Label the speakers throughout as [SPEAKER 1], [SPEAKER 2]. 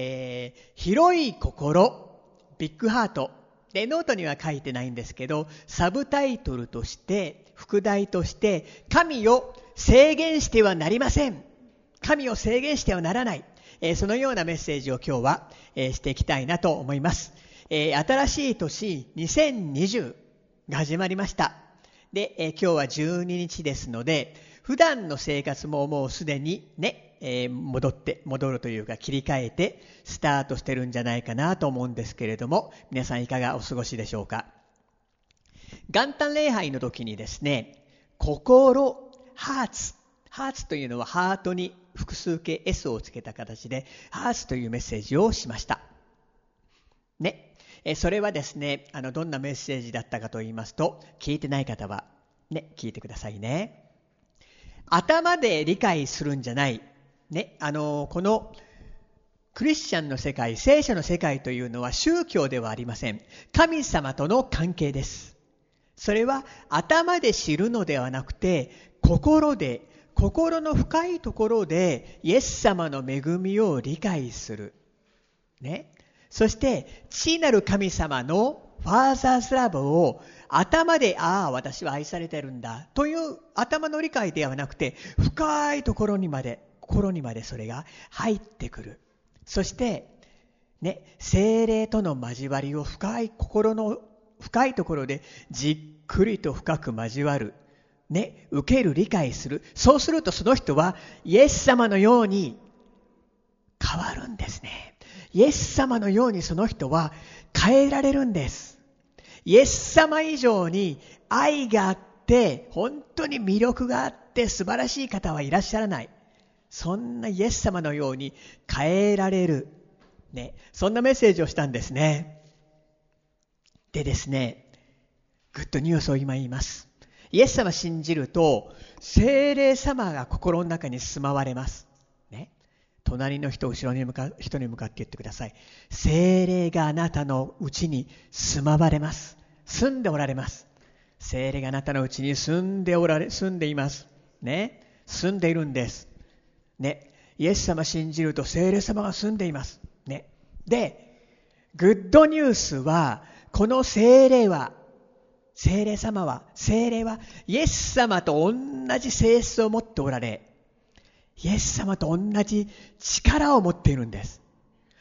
[SPEAKER 1] えー、広い心、 Big Heart。で、ノートには書いてないんですけど、サブタイトルとして、副題として、神を制限してはなりません。神を制限してはならない。えー、そのようなメッセージを今日は、えー、していきたいなと思います。えー、新しい年2020が始まりました。で、え今日は12日ですので、普段の生活ももうすでにね、えー、戻って、戻るというか切り替えてスタートしてるんじゃないかなと思うんですけれども、皆さんいかがお過ごしでしょうか？元旦礼拝の時にですね、心、ハーツ、ハーツというのはハートに複数形 S をつけた形で、ハーツというメッセージをしました。ね。えそれはですね、あの、どんなメッセージだったかと言いますと、聞いてない方は、ね、聞いてくださいね。頭で理解するんじゃない。ね、あの、この、クリスチャンの世界、聖書の世界というのは宗教ではありません。神様との関係です。それは頭で知るのではなくて、心で、心の深いところで、イエス様の恵みを理解する。ね。そして、父なる神様のファーザーズラブを頭で、ああ、私は愛されてるんだ、という頭の理解ではなくて、深いところにまで、心にまでそれが入ってくる。そして、ね、精霊との交わりを深い心の深いところでじっくりと深く交わる。ね、受ける、理解する。そうするとその人はイエス様のように変わるんですね。イエス様のようにその人は変えられるんです。イエス様以上に愛があって、本当に魅力があって素晴らしい方はいらっしゃらない。そんなイエス様のように変えられる。ね。そんなメッセージをしたんですね。でですね、グッドニュースを今言います。イエス様信じると、精霊様が心の中に住まわれます。ね。隣の人、後ろに向か、人に向かって言ってください。精霊があなたのうちに住まわれます。住んでおられます。精霊があなたのうちに住んでおられ、住んでいます。ね。住んでいるんです。ね。イエス様信じると精霊様が住んでいます。ね。で、グッドニュースは、この精霊は、精霊様は、精霊は、イエス様と同じ性質を持っておられ、イエス様と同じ力を持っているんです。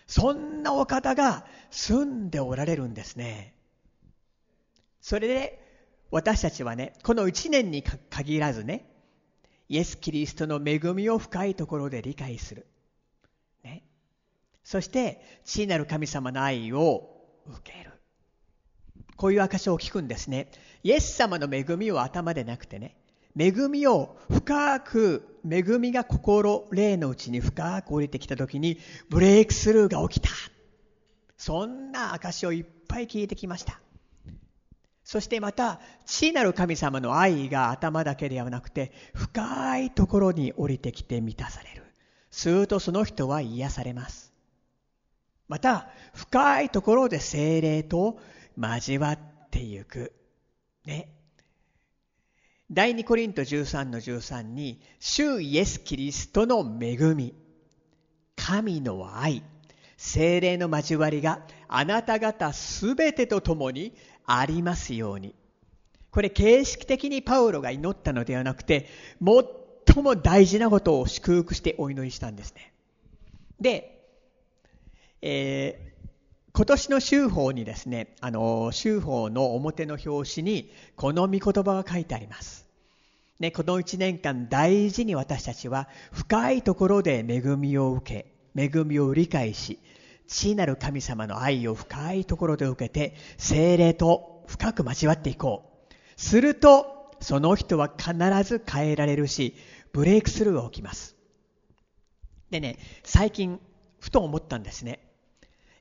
[SPEAKER 1] そんなお方が住んでおられるんですね。それで私たちはね、この一年に限らずね、イエス・キリストの恵みを深いところで理解する。ね。そして、父なる神様の愛を受ける。こういう証を聞くんですね。イエス様の恵みを頭でなくてね、恵みを深く、恵みが心、霊のうちに深く降りてきた時に、ブレイクスルーが起きた。そんな証をいっぱい聞いてきました。そしてまた、父なる神様の愛が頭だけではなくて、深いところに降りてきて満たされる。するとその人は癒されます。また、深いところで精霊と交わってゆく。ね。第二コリント13の13に、主イエス・キリストの恵み、神の愛、精霊の交わりがあなた方すべてと共にありますように。これ形式的にパウロが祈ったのではなくて、最も大事なことを祝福してお祈りしたんですね。で、えー、今年の修法にですね、あの、修法の表の表紙に、この御言葉が書いてあります。ね、この一年間大事に私たちは深いところで恵みを受け、恵みを理解し、父なる神様の愛を深いところで受けて、精霊と深く交わっていこう。すると、その人は必ず変えられるし、ブレイクスルーが起きます。でね、最近、ふと思ったんですね。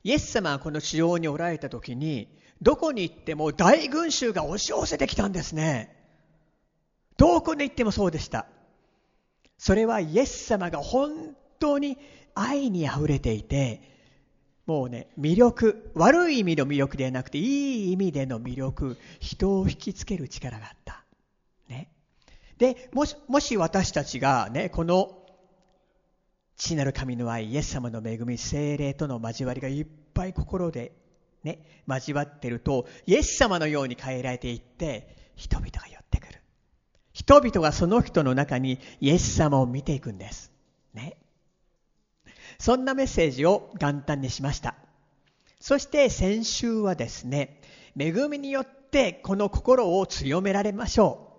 [SPEAKER 1] イエス様がこの地上におられた時に、どこに行っても大群衆が押し寄せてきたんですね。どこに行ってもそうでした。それはイエス様が本当に愛に溢れていて、もうね、魅力、悪い意味の魅力ではなくて、いい意味での魅力、人を引きつける力があった。ね。で、もし、もし私たちがね、この父なる神の愛、イエス様の恵み、精霊との交わりがいっぱい心でね、交わってると、イエス様のように変えられていって、人々が寄ってくる。人々がその人の中にイエス様を見ていくんです。そんなメッセージを元旦にしました。そして先週はですね、恵みによってこの心を強められましょ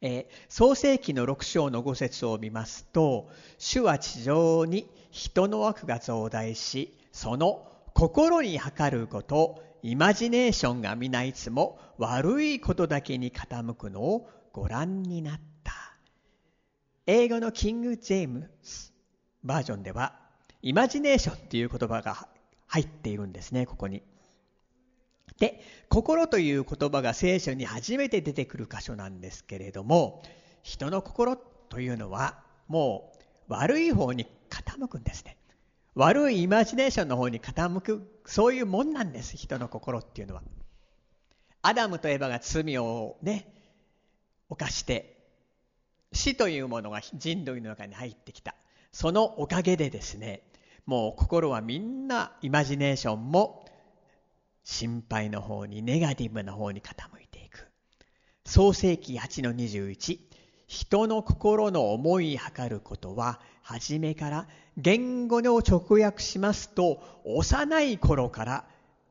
[SPEAKER 1] う。えー、創世記の6章の5節を見ますと、主は地上に人の悪が増大し、その心に測ること、イマジネーションが皆いつも悪いことだけに傾くのをご覧になった。英語のキング・ジェームスバージョンでは、イマジネーションっていう言葉が入っているんですね、ここに。で、心という言葉が聖書に初めて出てくる箇所なんですけれども、人の心というのはもう悪い方に傾くんですね。悪いイマジネーションの方に傾く、そういうもんなんです、人の心っていうのは。アダムとエバが罪をね、犯して、死というものが人類の中に入ってきた。そのおかげでですね、もう心はみんなイマジネーションも心配の方に、ネガティブな方に傾いていく。創世紀8の21、人の心の思い測ることは、初めから言語の直訳しますと、幼い頃から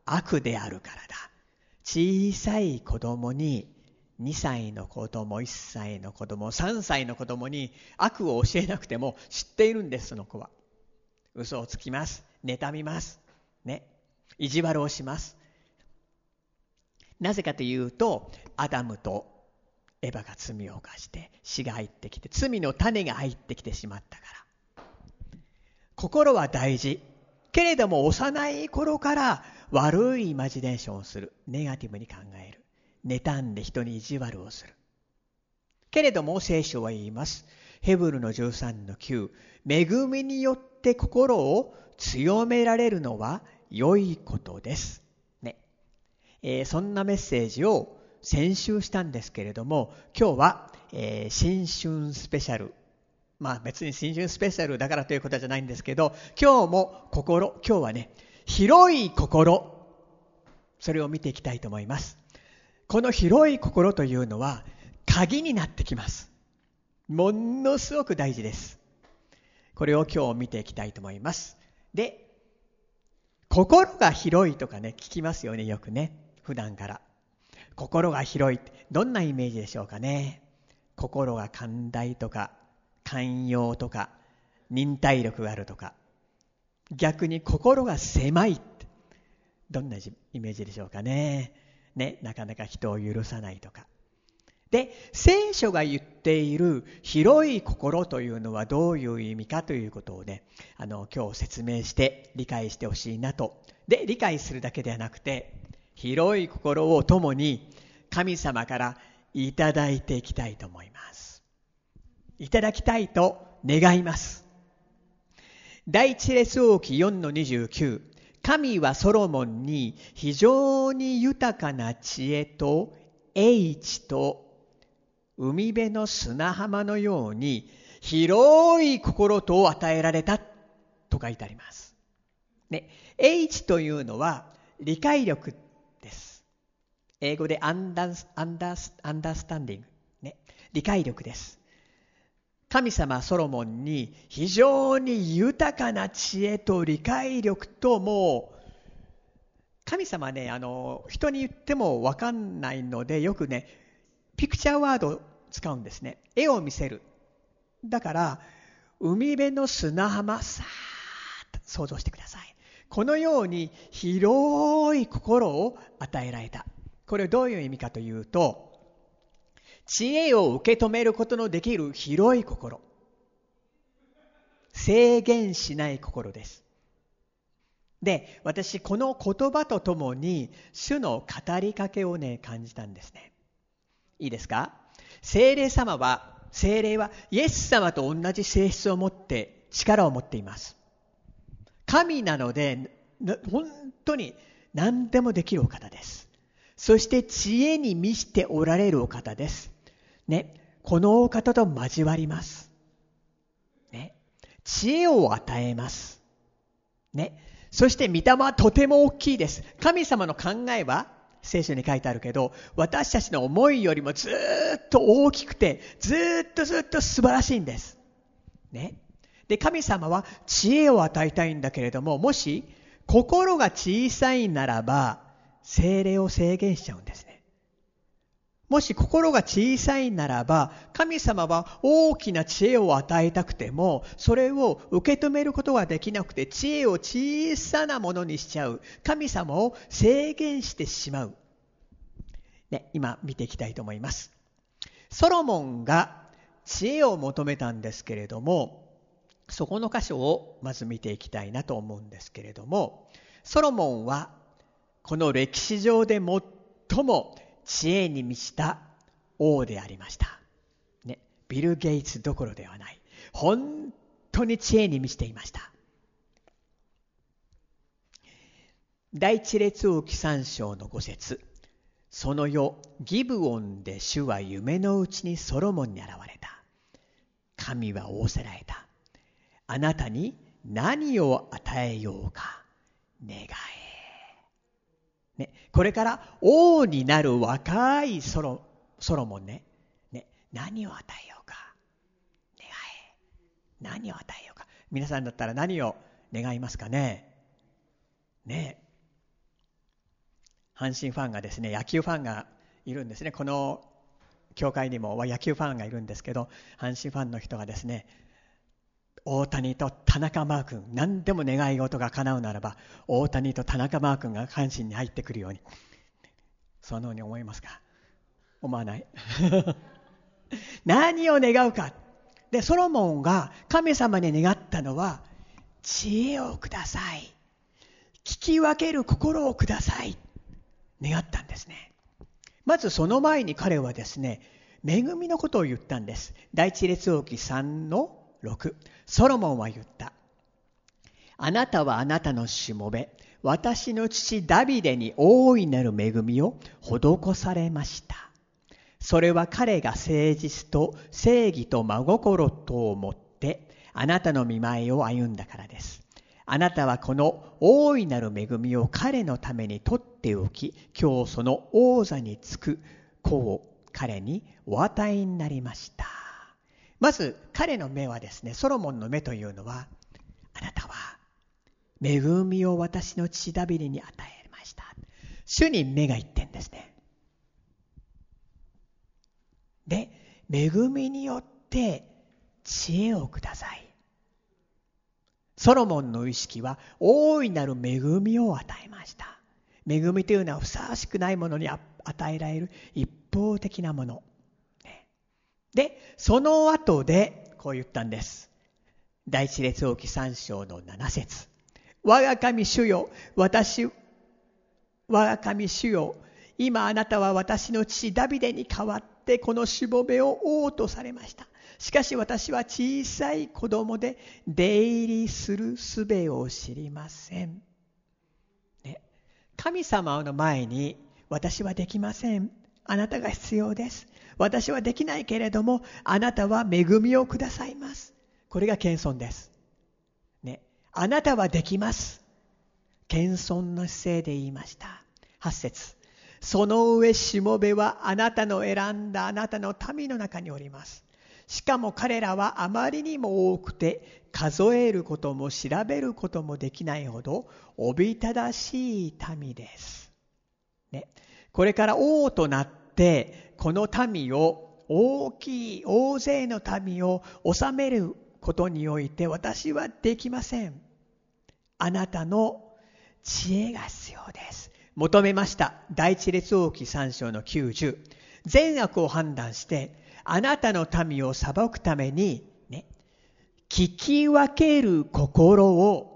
[SPEAKER 1] 悪であるからだ。小さい子供に2歳の子供、1歳の子供、3歳の子供に悪を教えなくても知っているんです、その子は。嘘をつきます。妬みます。ね。意地悪をします。なぜかというと、アダムとエヴァが罪を犯して死が入ってきて、罪の種が入ってきてしまったから。心は大事。けれども幼い頃から悪いイマジネーションをする。ネガティブに考える。妬んで人に意地悪をする。けれども聖書は言います。ヘブルの13の9。恵みによって心を強められるのは良いことです。ね。えー、そんなメッセージを先週したんですけれども、今日は、えー、新春スペシャル。まあ別に新春スペシャルだからということじゃないんですけど、今日も心、今日はね、広い心、それを見ていきたいと思います。この広い心というのは鍵になってきます。ものすごく大事です。これを今日見ていきたいと思います。で、心が広いとかね、聞きますよね、よくね。普段から。心が広いってどんなイメージでしょうかね。心が寛大とか、寛容とか、忍耐力があるとか。逆に心が狭いって、どんなイメージでしょうかね。ね、なかなか人を許さないとか。で、聖書が言っている広い心というのはどういう意味かということをね、あの、今日説明して理解してほしいなと。で、理解するだけではなくて、広い心を共に神様からいただいていきたいと思います。いただきたいと願います。第一列王記4-29。神はソロモンに非常に豊かな知恵と英知と海辺の砂浜のように広い心と与えられたと書いてあります。ね、英知というのは理解力です。英語でアンダーアンダーアンダースタンディング、ね、理解力です。神様ソロモンに非常に豊かな知恵と理解力ともう神様ねあの人に言っても分かんないのでよくねピクチャーワード使うんですね。絵を見せる。だから海辺の砂浜さーっと想像してください。このように広い心を与えられた。これどういう意味かというと知恵を受け止めることのできる広い心。制限しない心です。で、私、この言葉とともに、主の語りかけをね、感じたんですね。いいですか？精霊様は、精霊は、イエス様と同じ性質を持って、力を持っています。神なので、本当に何でもできるお方です。そして知恵に満ちておられるお方です。ね、このお方と交わります。ね、知恵を与えます。ね。そして御霊はとても大きいです。神様の考えは聖書に書いてあるけど、私たちの思いよりもずっと大きくて、ずっとずっと素晴らしいんです。ね。で、神様は知恵を与えたいんだけれども、もし心が小さいならば、精霊を制限しちゃうんですね。もし心が小さいならば、神様は大きな知恵を与えたくても、それを受け止めることができなくて、知恵を小さなものにしちゃう。神様を制限してしまう。ね、今見ていきたいと思います。ソロモンが知恵を求めたんですけれども、そこの箇所をまず見ていきたいなと思うんですけれども、ソロモンはこの歴史上で最も知恵に満ちた王でありました。ね、ビル・ゲイツどころではない。本当に知恵に満ちていました。第一列王記三章の五節その夜、ギブオンで主は夢のうちにソロモンに現れた。神は仰せられた。あなたに何を与えようか願え。ね、これから王になる若いソロソロモンねね何を与えようか願え何を与えようか。皆さんだったら何を願いますかね？ね阪神ファンがですね野球ファンがいるんですね。この教会にも野球ファンがいるんですけど阪神ファンの人がですね大谷と田中マー君何でも願い事が叶うならば大谷と田中マー君が阪神に入ってくるように。そのように思いますか？思わない？何を願うか？でソロモンが神様に願ったのは知恵をください。聞き分ける心をください。願ったんですね。まずその前に彼はですね恵みのことを言ったんです。第一列王記3の6ソロモンは言った。あなたはあなたのしもべ、私の父ダビデに大いなる恵みを施されました。それは彼が誠実と正義と真心とをもってあなたの見舞いを歩んだからです。あなたはこの大いなる恵みを彼のために取っておき、今日その王座につく子を彼にお与えになりました。まず彼の目はですね、ソロモンの目というのは、あなたは恵みを私の父ダビデに与えました。主に目がいってんですね。で、恵みによって知恵をください。ソロモンの意識は大いなる恵みを与えました。恵みというのはふさわしくないものに与えられる一方的なもの。で、その後でこう言ったんです。第一列王記三章の七節我が神主よ、私、我が神主よ、今あなたは私の父ダビデに代わってこのしもべを王とされました。しかし私は小さい子供で出入りする術を知りません。ね、神様の前に私はできません。あなたが必要です。私はできないけれども、あなたは恵みをくださいます。これが謙遜です。ね。あなたはできます。謙遜の姿勢で言いました。8節その上しもべはあなたの選んだあなたの民の中におります。しかも彼らはあまりにも多くて数えることも調べることもできないほどおびただしい民です。ね、これから王となってこの民を大きい大勢の民を治めることにおいて私はできません。あなたの知恵が必要です。求めました。第一列王記三章の90。善悪を判断して、あなたの民を裁くために、ね、聞き分ける心を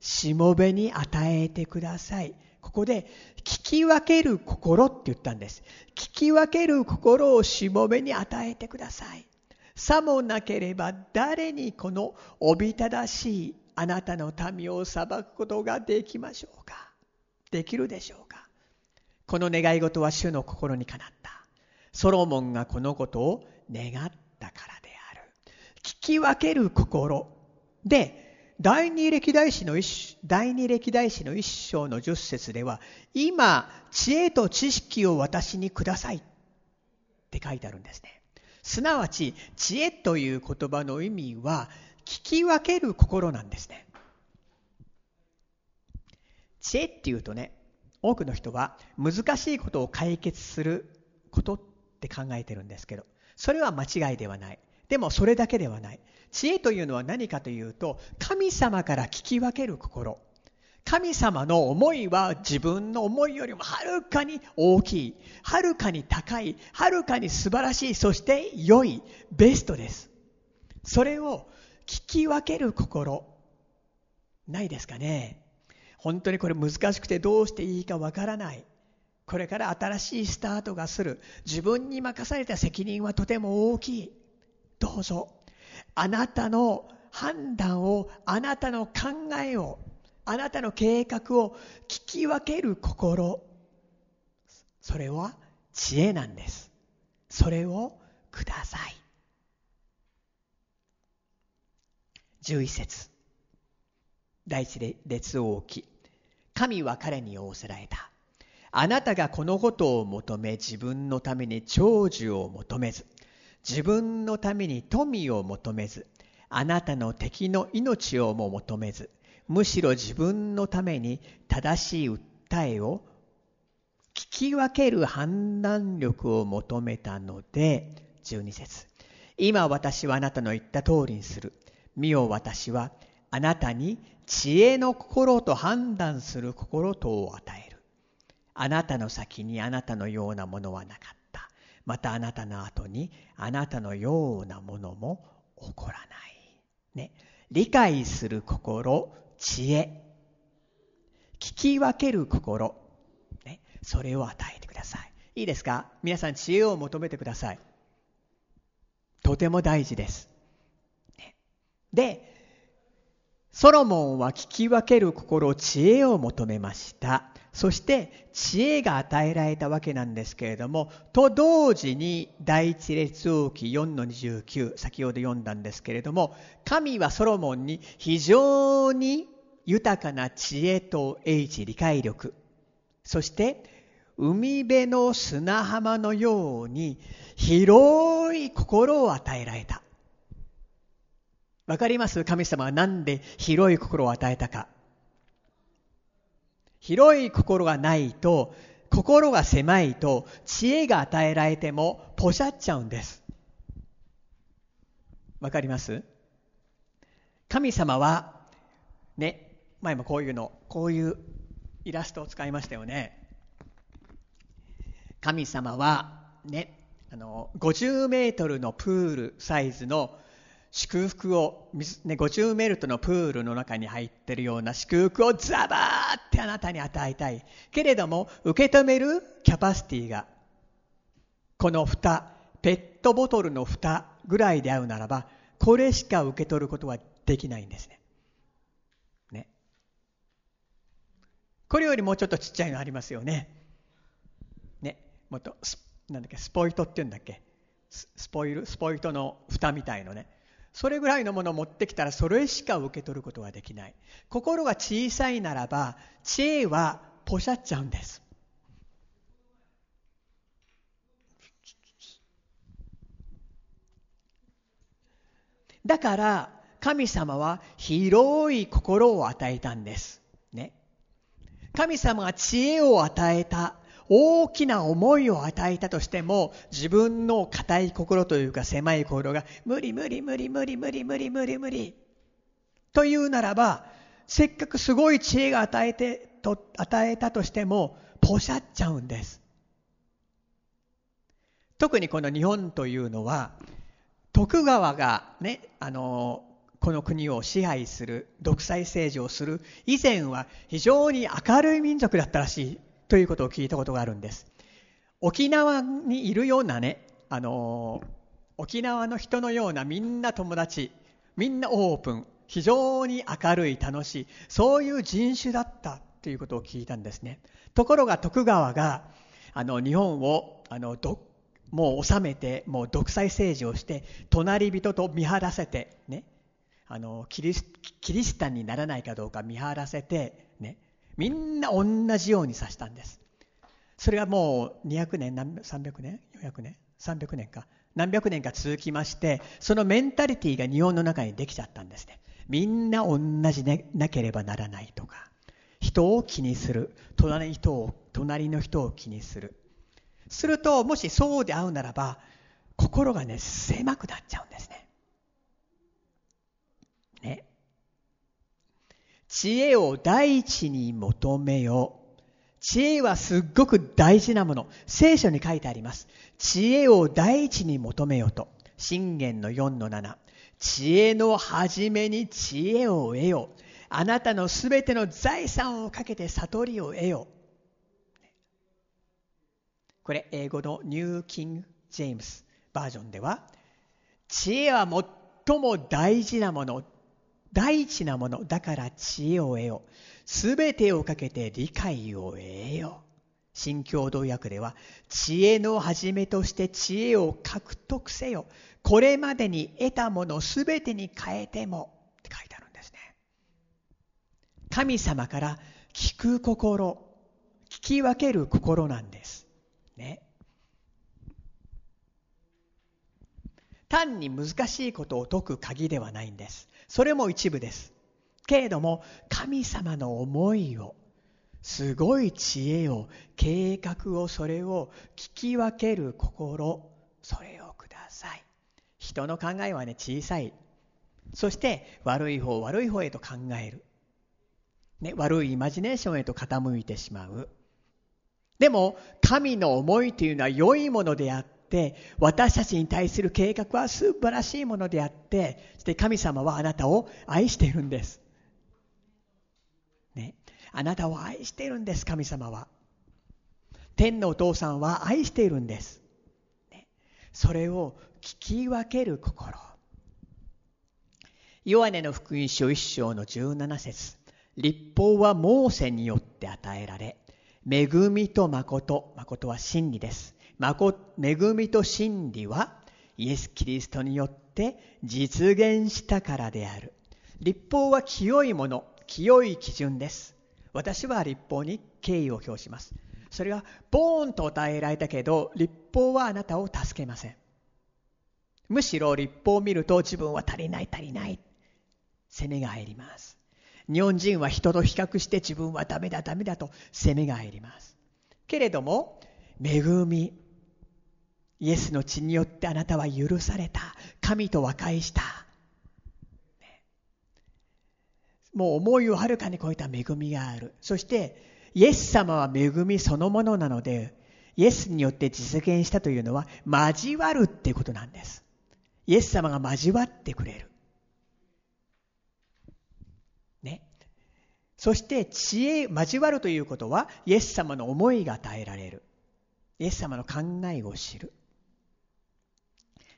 [SPEAKER 1] しもべに与えてください。ここで聞き分ける心って言ったんです。聞き分ける心をしもべに与えてください。さもなければ誰にこのおびただしいあなたの民を裁くことができましょうかできるでしょうかこの願い事は主の心にかなった。ソロモンがこのことを願ったからである。聞き分ける心。で、第二歴代史の一第二歴代史の一章の十節では、今、知恵と知識を私にくださいって書いてあるんですね。すなわち、知恵という言葉の意味は、聞き分ける心なんですね。知恵っていうとね、多くの人は難しいことを解決することって考えてるんですけど、それは間違いではない。でもそれだけではない。知恵というのは何かというと、神様から聞き分ける心。神様の思いは自分の思いよりもはるかに大きい、はるかに高い、はるかに素晴らしい、そして良い、ベストです。それを聞き分ける心、ないですかね。本当にこれ難しくてどうしていいかわからない。これから新しいスタートがする。自分に任された責任はとても大きい。どうぞ、あなたの判断を、あなたの考えを、あなたの計画を聞き分ける心。それは知恵なんです。それをください。11節第一列王記神は彼に仰せられたあなたがこのことを求め自分のために長寿を求めず自分のために富を求めずあなたの敵の命をも求めずむしろ自分のために正しい訴えを聞き分ける判断力を求めたので12節今私はあなたの言った通りにする見よ私はあなたに知恵の心と判断する心とを与える。あなたの先にあなたのようなものはなかった。またあなたの後にあなたのようなものも起こらない。ね。理解する心、知恵。聞き分ける心。ね。それを与えてください。いいですか？皆さん知恵を求めてください。とても大事です。で、ソロモンは聞き分ける心、知恵を求めました。そして知恵が与えられたわけなんですけれども、と同時に第一列王記4の29、先ほど読んだんですけれども、神はソロモンに非常に豊かな知恵と英知、理解力、そして海辺の砂浜のように広い心を与えられた。わかります？神様は何で広い心を与えたか。広い心がないと、心が狭いと、知恵が与えられても、ポシャっちゃうんです。わかります？神様は、ね、前もこういうの、こういうイラストを使いましたよね。神様は、ね、あの、50メートルのプールサイズの祝福を、ね、50メルトルのプールの中に入ってるような祝福をザバーってあなたに与えたい。けれども、受け止めるキャパシティが、この蓋、ペットボトルの蓋ぐらいであるならば、これしか受け取ることはできないんですね。ね。これよりもうちょっとちっちゃいのありますよね。ね。もっと、なんだっけ、スポイトって言うんだっけ。スポイル、スポイトの蓋みたいのね。それぐらいのものを持ってきたらそれしか受け取ることはできない。心が小さいならば知恵はポシャっちゃうんです。だから神様は広い心を与えたんです。ね。神様が知恵を与えた。大きな思いを与えたとしても自分の硬い心というか狭い心が無理無理無理無理無理無理無理無理。というならばせっかくすごい知恵が与えてと与えたとしてもポシャっちゃうんです。特にこの日本というのは徳川がねあのこの国を支配する独裁政治をする以前は非常に明るい民族だったらしい。ということを聞いたことがあるんです。沖縄にいるようなね、あの沖縄の人のようなみんな友達、みんなオープン、非常に明るい、楽しい、そういう人種だったということを聞いたんですね。ところが徳川があの日本をあのどもう治めて、もう独裁政治をして、隣人と見張らせて、ね、あのキリスキリシタンにならないかどうか見張らせて、みんな同じようにさせたんです。それがもう200年、300年 ?400 年 ?300 年か。何百年か続きまして、そのメンタリティーが日本の中にできちゃったんですね。みんな同じでなければならないとか、人を気にする、隣の人を隣の人を気にする。すると、もしそうで会うならば、心がね、狭くなっちゃうんですね。ね。知恵を第一に求めよう。知恵はすっごく大事なもの。聖書に書いてあります。知恵を第一に求めよと。信玄の4の7。知恵の始めに知恵を得よ。あなたのすべての財産をかけて悟りを得よ。これ、英語のニュー・キング・ジェームスバージョンでは、知恵は最も大事なもの、第一なもの、だから知恵を得よ。すべてをかけて理解を得よ。新共同訳では、知恵の始めとして知恵を獲得せよ。これまでに得たものすべてに変えても。って書いてあるんですね。神様から聞く心、聞き分ける心なんです。ね。単に難しいことを解く鍵ではないんです。それも一部です。けれども、神様の思いを、すごい知恵を、計画を、それを聞き分ける心、それをください。人の考えはね、小さい。そして、悪い方、悪い方へと考える。ね、悪いイマジネーションへと傾いてしまう。でも、神の思いというのは良いものであって、私たちに対する計画は素晴らしいものであって、そして神様はあなたを愛しているんです。ね、あなたを愛しているんです、神様は。天のお父さんは愛しているんです。ね、それを聞き分ける心。ヨハネの福音書一章の17節立法はモーセによって与えられ、恵みと誠、誠は真理です。恵みと真理はイエス・キリストによって実現したからである。立法は清いもの、清い基準です。私は立法に敬意を表します。それがボーンと与えられたけど、立法はあなたを助けません。むしろ立法を見ると自分は足りない足りない。責めが入ります。日本人は人と比較して自分はダメだダメだと責めが入ります。けれども、恵み、イエスの血によってあなたは許された。神と和解した。もう思いをはるかに超えた恵みがある。そして、イエス様は恵みそのものなので、イエスによって実現したというのは、交わるってことなんです。イエス様が交わってくれる。ね。そして、知恵、交わるということは、イエス様の思いが与えられる。イエス様の考えを知る。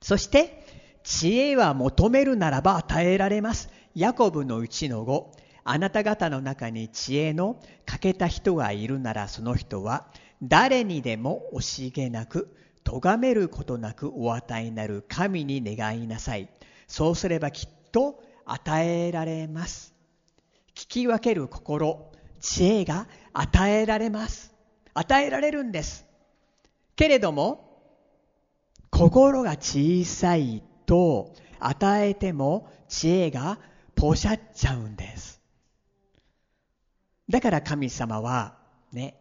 [SPEAKER 1] そして、知恵は求めるならば与えられます。ヤコブのうちの5、あなた方の中に知恵の欠けた人がいるならその人は誰にでも惜しげなく、咎めることなくお与えになる神に願いなさい。そうすればきっと与えられます。聞き分ける心、知恵が与えられます。与えられるんです。けれども、心が小さいと与えても知恵がポシャっちゃうんです。だから神様はね、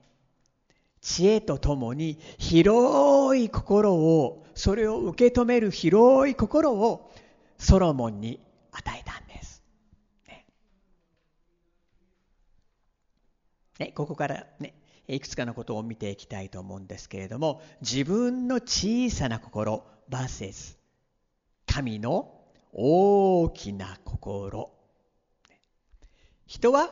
[SPEAKER 1] 知恵とともに広い心を、それを受け止める広い心をソロモンに与えたんです。ね。ねここからね、いくつかのことを見ていきたいと思うんですけれども、自分の小さな心、バーセス、神の大きな心。人は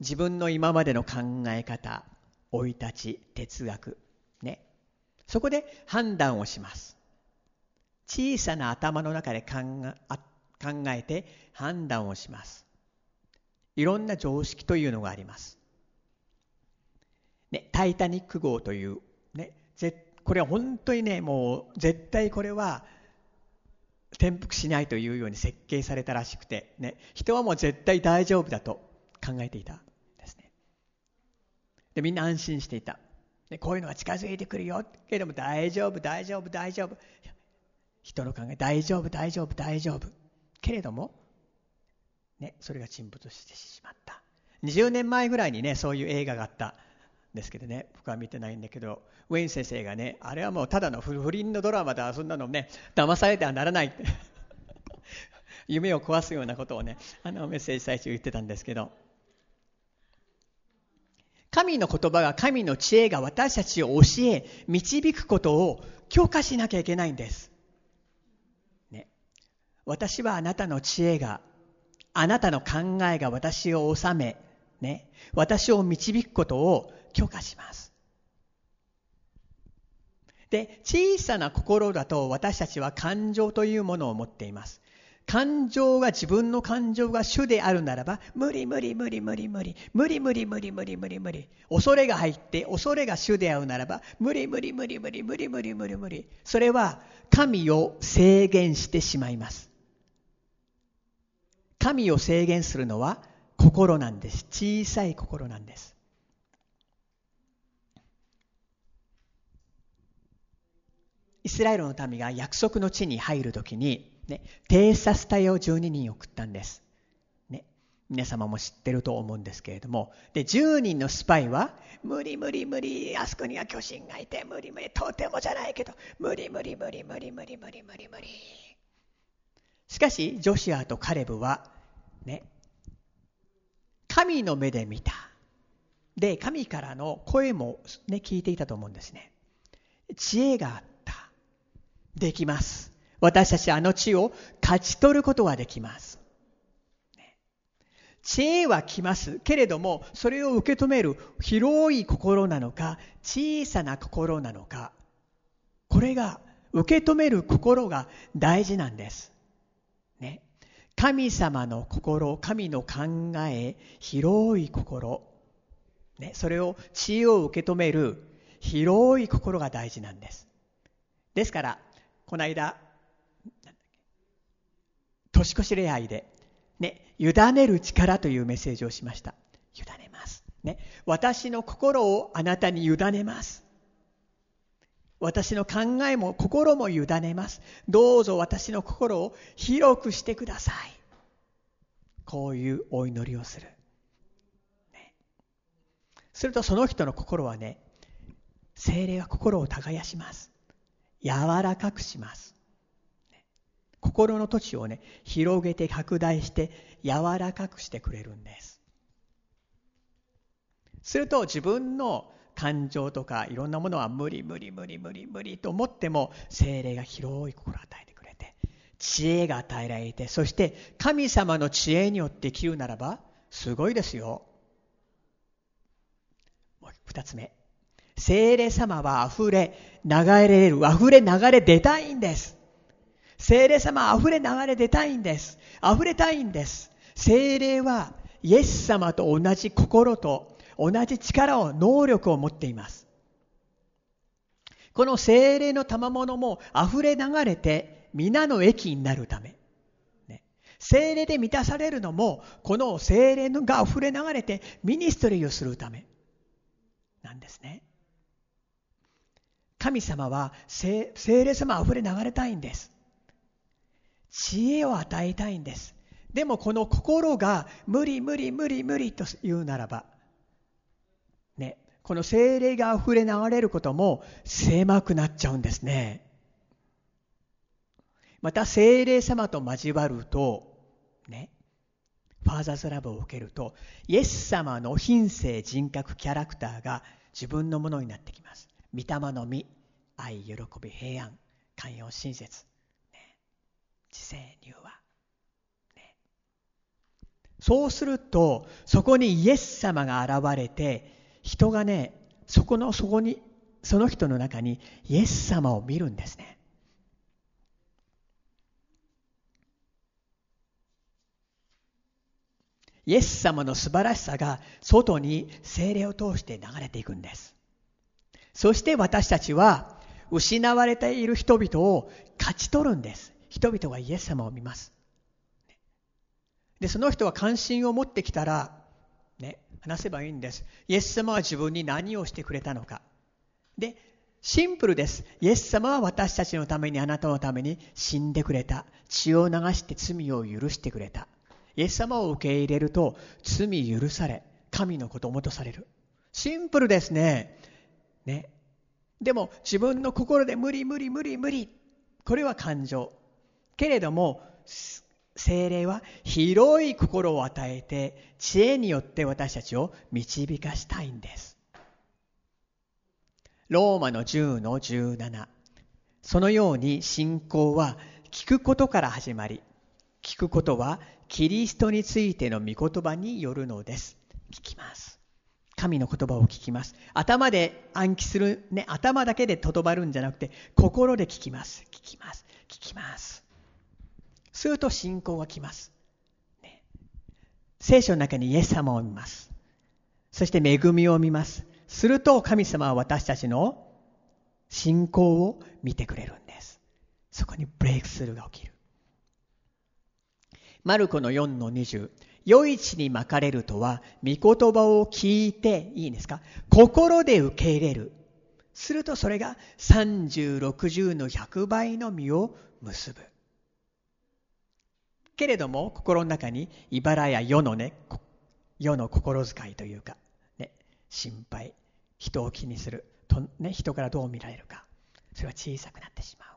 [SPEAKER 1] 自分の今までの考え方、生い立ち、哲学、ね。そこで判断をします。小さな頭の中で考えて判断をします。いろんな常識というのがあります。ね、タイタニック号という、ね、これは本当にね、もう絶対これは転覆しないというように設計されたらしくて、ね、人はもう絶対大丈夫だと考えていたですね。で、みんな安心していた。でこういうのが近づいてくるよ。けれども大丈夫、大丈夫、大丈夫。人の考え、大丈夫、大丈夫、大丈夫。けれども、ね、それが沈没してしまった。20年前ぐらいにね、そういう映画があったですけどね、僕は見てないんだけど、ウェイン先生がね、あれはもうただの不倫のドラマだ、そんなのね、騙されてはならないって 夢を壊すようなことをね、あのメッセージ最初言ってたんですけど、神の言葉が神の知恵が私たちを教え、導くことを強化しなきゃいけないんです。ね。私はあなたの知恵が、あなたの考えが私を治め、ね。私を導くことを許可します。で、小さな心だと私たちは感情というものを持っています。感情が自分の感情が主であるならば、無理無理無理無理無理、無理無理無理無理無理無理、恐れが入って恐れが主であるならば、無理無理無理無理無理無理無理無理。それは神を制限してしまいます。神を制限するのは心なんです。小さい心なんです。イスラエルの民が約束の地に入るときに、ね、偵察隊を12人送ったんです。ね、皆様も知ってると思うんですけれども、で、10人のスパイは、無理無理無理、あそこには巨神がいて、無理無理、とてもじゃないけど、無理無理無理無理無理無理無理無理。しかし、ジョシアとカレブは、ね、神の目で見た。で、神からの声もね、聞いていたと思うんですね。知恵があった。できます。私たちあの地を勝ち取ることはできます。知恵は来ます。けれども、それを受け止める広い心なのか、小さな心なのか、これが受け止める心が大事なんです。ね。神様の心、神の考え、広い心、ね、それを知恵を受け止める広い心が大事なんです。ですから、この間、年越し礼拝で、ね、委ねる力というメッセージをしました。委ねます。ね、私の心をあなたに委ねます。私の考えも心も委ねます。どうぞ私の心を広くしてください。こういうお祈りをする。ね、するとその人の心はね、精霊は心を耕します。柔らかくします。心の土地をね、広げて拡大して柔らかくしてくれるんです。すると自分の感情とかいろんなものは無理無理無理無理無理と思っても精霊が広い心を与えてくれて知恵が与えられてそして神様の知恵によって生きるならばすごいですよ。もう二つ目。精霊様は溢れ流れる、溢れ流れ出たいんです。精霊様溢れ流れ出たいんです。溢れたいんです。精霊はイエス様と同じ心と同じ力を、能力を持っています。この精霊の賜物も溢れ流れて皆の益になるため。精霊で満たされるのもこの精霊が溢れ流れてミニストリーをするためなんですね。神様は精霊様溢れ流れたいんです。知恵を与えたいんです。でもこの心が無理無理無理無理と言うならば、ね、この精霊が溢れ流れることも狭くなっちゃうんですね。また精霊様と交わると、ね、ファーザーズラブを受けると、イエス様の品性、人格、キャラクターが自分のものになってきます。御霊の実、愛、喜び、平安、寛容、親切。ね。知性入和、ね、そうするとそこにイエス様が現れて人がねそこのそこにその人の中にイエス様を見るんですね。イエス様の素晴らしさが外に精霊を通して流れていくんです。そして私たちは失われている人々を勝ち取るんです人々はイエス様を見ます。で、その人は関心を持ってきたら、ね、話せばいいんです。イエス様は自分に何をしてくれたのか。で、シンプルです。イエス様は私たちのためにあなたのために死んでくれた。血を流して罪を許してくれた。イエス様を受け入れると罪許され、神の子供とされる。シンプルですね。ね。でも自分の心で無理無理無理無理。これは感情。けれども、精霊は広い心を与えて知恵によって私たちを導かしたいんです。ローマの10の17。そのように信仰は聞くことから始まり、聞くことはキリストについての御言葉によるのです。聞きます。神の言葉を聞きます。頭で暗記する、ね、頭だけでとどまるんじゃなくて、心で聞きます。聞きます。聞きます。すると信仰が来ます。ね、聖書の中にイエス様を見ます。そして恵みを見ます。すると神様は私たちの信仰を見てくれるんです。そこにブレイクスルーが起きる。マルコの4の20。余市に巻かれるとは、御言葉を聞いて、いいんですか？心で受け入れる。するとそれが30、60の100倍の実を結ぶ。けれども、心の中に茨や世のね、世の心遣いというか、ね、心配、人を気にする、とね、人からどう見られるか、それは小さくなってしまう。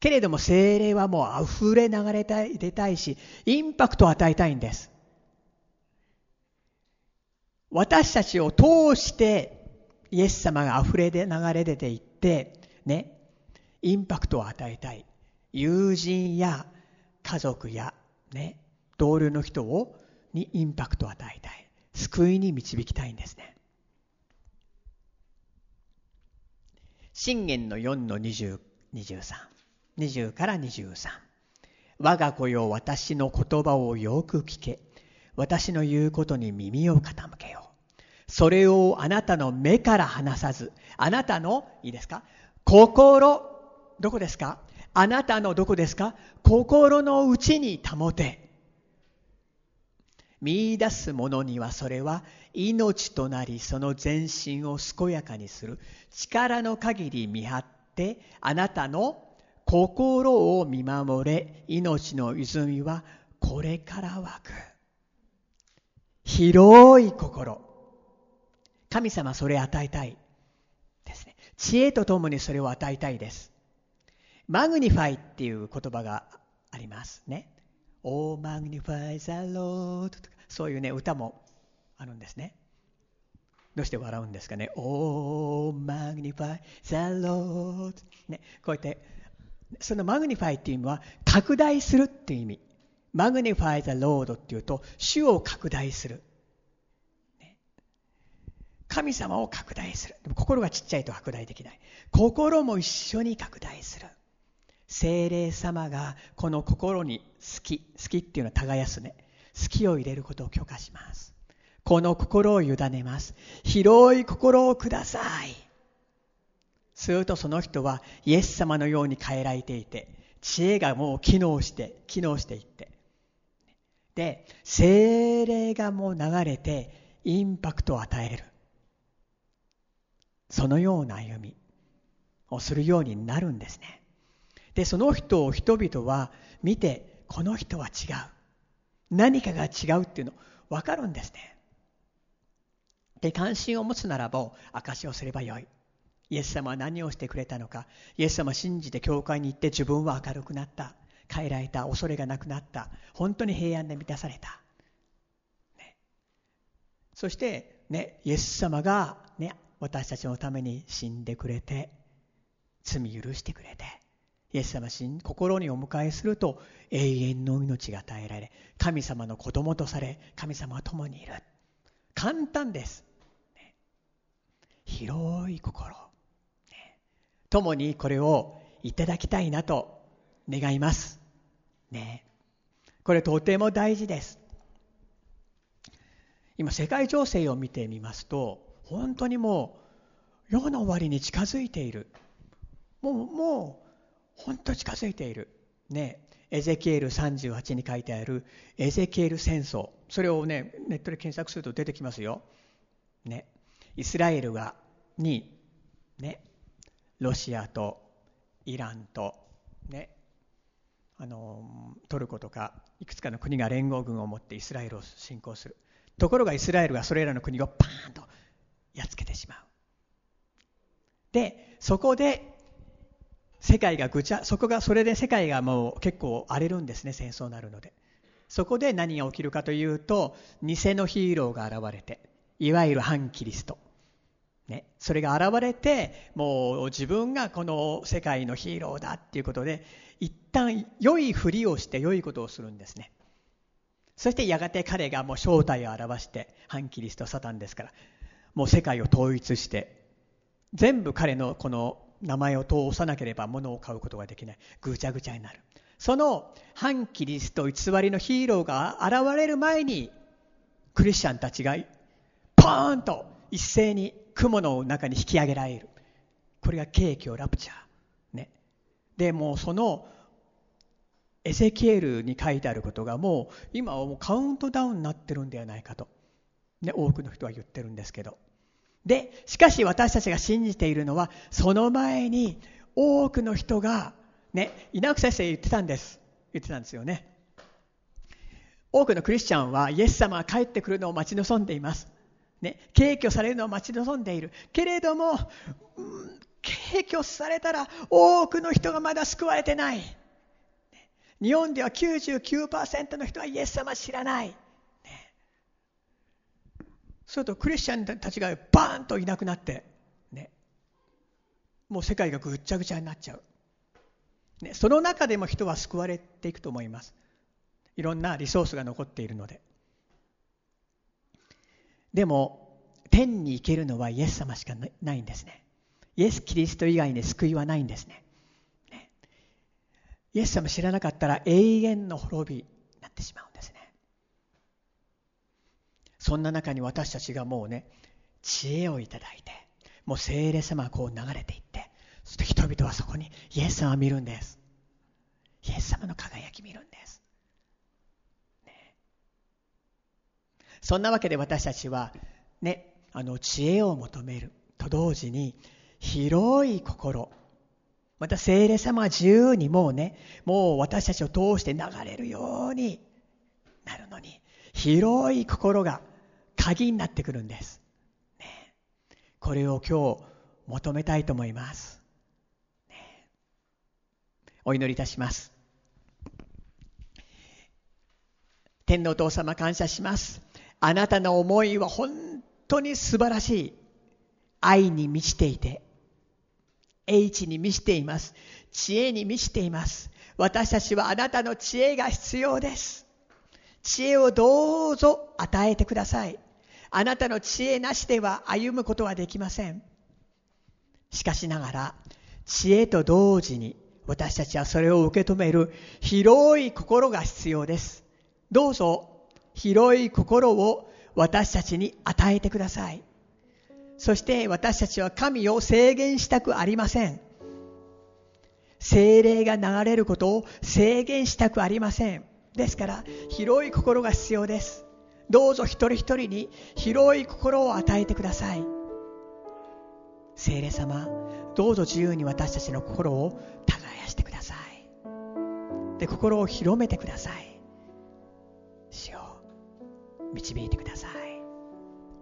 [SPEAKER 1] けれども精霊はもう溢れ流れた、出たいし、インパクトを与えたいんです。私たちを通してイエス様が溢れで流れ出ていって、ね、インパクトを与えたい。友人や家族やね、同僚の人をにインパクトを与えたい。救いに導きたいんですね。信玄の4の20、23。20から23。我が子よ私の言葉をよく聞け。私の言うことに耳を傾けよう。それをあなたの目から離さず、あなたの、いいですか？心、どこですか？あなたのどこですか？心の内に保て。見出す者にはそれは命となりその全身を健やかにする力の限り見張ってあなたの心を見守れ命の泉はこれから湧く広い心神様それ与えたいですね知恵とともにそれを与えたいです magnify っていう言葉がありますね。Oh, magnify the Lord とか、そういうね、歌もあるんですね。どうして笑うんですかね？Oh, magnify the Lord ね、こうやって、その magnify っていう意味は、拡大するっていう意味。 magnify the Lord っていうと、主を拡大する。神様を拡大する。でも心がちっちゃいと拡大できない。心も一緒に拡大する。精霊様がこの心に好き、好きっていうのは耕すね。好きを入れることを許可します。この心を委ねます。広い心をください。するとその人はイエス様のように変えられていて、知恵がもう機能して、機能していって。で、精霊がもう流れて、インパクトを与える。そのような歩みをするようになるんですね。で、その人を人々は見て、この人は違う。何かが違うっていうの分かるんですね。で、関心を持つならば、証しをすればよい。イエス様は何をしてくれたのか。イエス様を信じて教会に行って自分は明るくなった。変えられた。恐れがなくなった。本当に平安で満たされた。ね、そして、ね、イエス様が、ね、私たちのために死んでくれて、罪許してくれて、イエス様心にお迎えすると永遠の命が与えられ神様の子供とされ神様は共にいる簡単です、ね、広い心、共にこれをいただきたいなと願います。ね。これとても大事です。今世界情勢を見てみますと本当にもう世の終わりに近づいている。もうもう本当近づいている。ね。エゼキエル38に書いてあるエゼキエル戦争。それをねネットで検索すると出てきますよ、ね、イスラエルがに、ね、ロシアとイランと、ね、あのトルコとかいくつかの国が連合軍を持ってイスラエルを侵攻する。ところがイスラエルがそれらの国をパーンとやっつけてしまう。でそこで世界がぐちゃそこがそれで世界がもう結構荒れるんですね戦争になるので。そこで何が起きるかというと偽のヒーローが現れていわゆる反キリスト。ね、それが現れてもう自分がこの世界のヒーローだっていうことで一旦良いふりをして良いことをするんですね。そしてやがて彼がもう正体を表して反キリストサタンですからもう世界を統一して全部彼のこの名前を通さなければ物を買うことができない。ぐちゃぐちゃになる。その反キリスト偽りのヒーローが現れる前にクリスチャンたちがポーンと一斉に雲の中に引き上げられる。これが景気をラプチャー。ね。でもうそのエゼキエルに書いてあることがもう今はもうカウントダウンになってるんではないかと、ね、多くの人は言ってるんですけど。でしかし私たちが信じているのはその前に多くの人がね稲久先生言ってたんです。言ってたんですよね。多くのクリスチャンはイエス様が帰ってくるのを待ち望んでいます。ね、敬虚されるのを待ち望んでいる。けれども、うん、敬虚されたら多くの人がまだ救われてない。日本では99%の人はイエス様知らない、ね、それとクリスチャンたちがバーンといなくなって、ね、もう世界がぐっちゃぐちゃになっちゃう、ね、その中でも人は救われていくと思います。いろんなリソースが残っているので。でも天に行けるのはイエス様しかないんですね。イエス・キリスト以外に救いはないんですね。ね。イエス様知らなかったら永遠の滅びになってしまうんですね。そんな中に私たちがもうね知恵をいただいてもう聖霊様がこう流れていってそして人々はそこにイエス様を見るんです。イエス様の輝き見るんです。そんなわけで私たちはねあの知恵を求める。と同時に広い心。また聖霊様は自由にもうねもう私たちを通して流れるようになるのに広い心が鍵になってくるんです、ね、これを今日求めたいと思います、ね、お祈りいたします。天のお父様感謝します。あなたの思いは本当に素晴らしい。愛に満ちていて、英知に満ちています。知恵に満ちています。私たちはあなたの知恵が必要です。知恵をどうぞ与えてください。あなたの知恵なしでは歩むことはできません。しかしながら、知恵と同時に私たちはそれを受け止める広い心が必要です。どうぞ広い心を私たちに与えてください。そして私たちは神を制限したくありません。精霊が流れることを制限したくありません。ですから広い心が必要です。どうぞ一人一人に広い心を与えてください。聖霊様、どうぞ自由に私たちの心を耕してください。で、心を広めてください。しよう導いてください。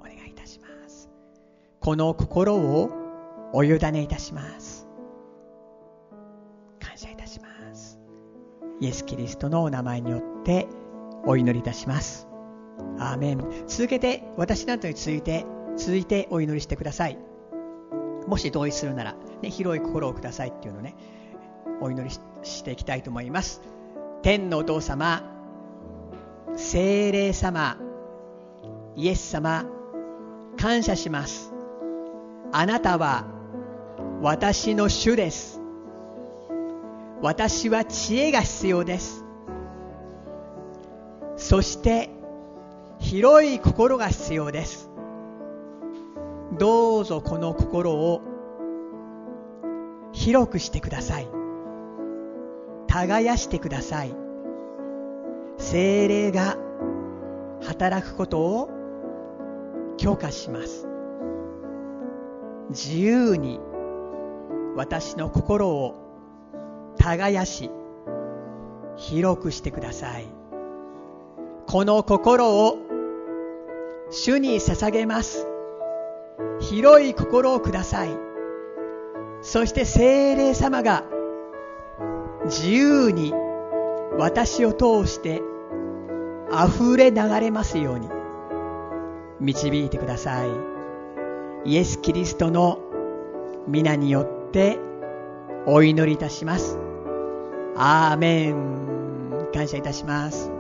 [SPEAKER 1] お願いいたします。この心をお委ねいたします。感謝いたします。イエス・キリストのお名前によってお祈りいたします。アーメン。続けて私などに続いて続いてお祈りしてください。もし同意するなら、ね、広い心をくださいっていうのねお祈りしていきたいと思います。天のお父様精霊様イエス様感謝します。あなたは私の主です。私は知恵が必要です。そして広い心が必要です。どうぞこの心を広くしてください。耕してください。精霊が働くことを許可します。自由に私の心を耕し広くしてください。この心を主に捧げます。広い心をください。そして精霊様が自由に私を通して溢れ流れますように。導いてください。イエス・キリストの皆によってお祈りいたします。アーメン。感謝いたします。